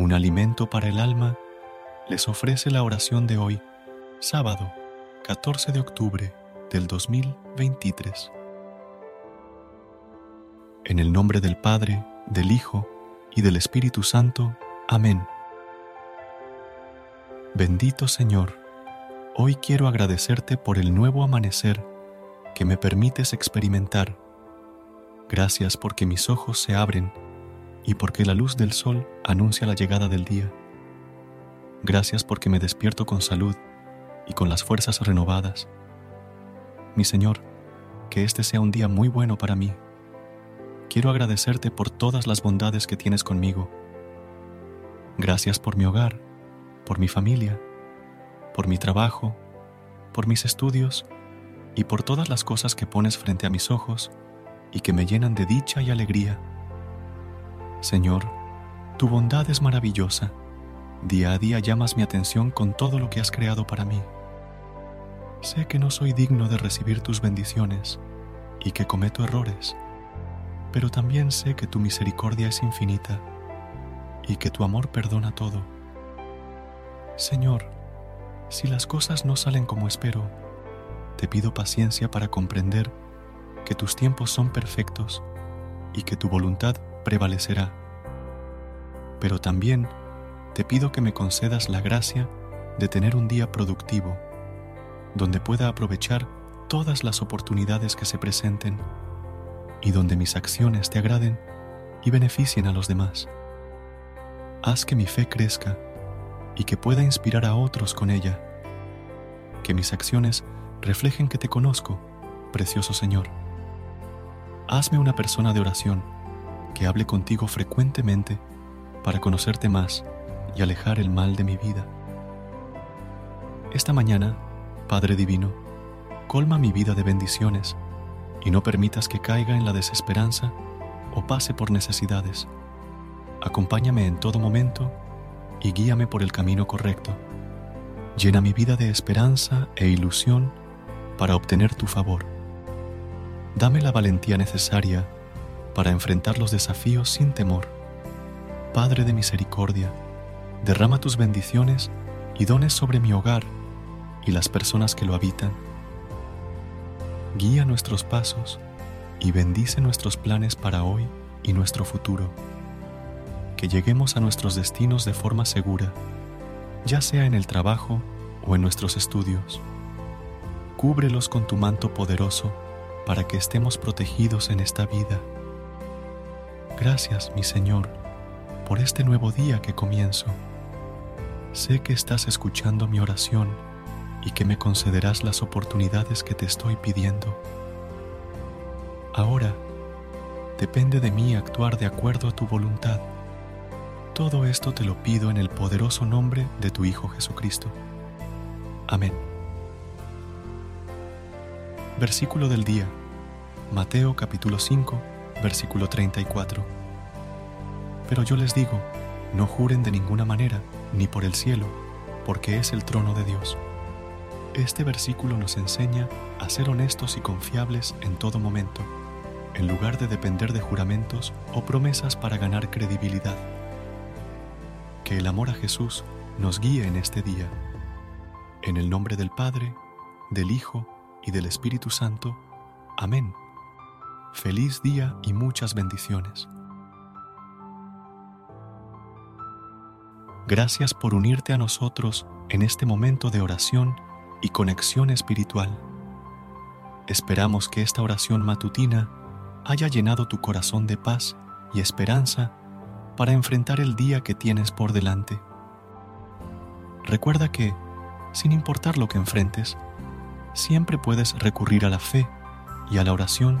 Un alimento para el alma, les ofrece la oración de hoy, sábado 14 de octubre del 2023. En el nombre del Padre, del Hijo y del Espíritu Santo. Amén. Bendito Señor, hoy quiero agradecerte por el nuevo amanecer que me permites experimentar. Gracias porque mis ojos se abren y porque la luz del sol anuncia la llegada del día. Gracias porque me despierto con salud y con las fuerzas renovadas. Mi Señor, que este sea un día muy bueno para mí. Quiero agradecerte por todas las bondades que tienes conmigo. Gracias por mi hogar, por mi familia, por mi trabajo, por mis estudios y por todas las cosas que pones frente a mis ojos y que me llenan de dicha y alegría. Señor, tu bondad es maravillosa. Día a día llamas mi atención con todo lo que has creado para mí. Sé que no soy digno de recibir tus bendiciones y que cometo errores, pero también sé que tu misericordia es infinita y que tu amor perdona todo. Señor, si las cosas no salen como espero, te pido paciencia para comprender que tus tiempos son perfectos y que tu voluntad prevalecerá. Pero también te pido que me concedas la gracia de tener un día productivo, donde pueda aprovechar todas las oportunidades que se presenten y donde mis acciones te agraden y beneficien a los demás. Haz que mi fe crezca y que pueda inspirar a otros con ella. Que mis acciones reflejen que te conozco, precioso Señor. Hazme una persona de oración que hable contigo frecuentemente para conocerte más y alejar el mal de mi vida. Esta mañana, Padre Divino, colma mi vida de bendiciones y no permitas que caiga en la desesperanza o pase por necesidades. Acompáñame en todo momento y guíame por el camino correcto. Llena mi vida de esperanza e ilusión para obtener tu favor. Dame la valentía necesaria para enfrentar los desafíos sin temor. Padre de misericordia, derrama tus bendiciones y dones sobre mi hogar y las personas que lo habitan. Guía nuestros pasos y bendice nuestros planes para hoy y nuestro futuro. Que lleguemos a nuestros destinos de forma segura, ya sea en el trabajo o en nuestros estudios. Cúbrelos con tu manto poderoso para que estemos protegidos en esta vida. Gracias, mi Señor, por este nuevo día que comienzo. Sé que estás escuchando mi oración y que me concederás las oportunidades que te estoy pidiendo. Ahora, depende de mí actuar de acuerdo a tu voluntad. Todo esto te lo pido en el poderoso nombre de tu Hijo Jesucristo. Amén. Versículo del día. Mateo capítulo 5 versículo 34. Pero yo les digo, no juren de ninguna manera, ni por el cielo, porque es el trono de Dios. Este versículo nos enseña a ser honestos y confiables en todo momento, en lugar de depender de juramentos o promesas para ganar credibilidad. Que el amor a Jesús nos guíe en este día. En el nombre del Padre, del Hijo y del Espíritu Santo. Amén. Feliz día y muchas bendiciones. Gracias por unirte a nosotros en este momento de oración y conexión espiritual. Esperamos que esta oración matutina haya llenado tu corazón de paz y esperanza para enfrentar el día que tienes por delante. Recuerda que, sin importar lo que enfrentes, siempre puedes recurrir a la fe y a la oración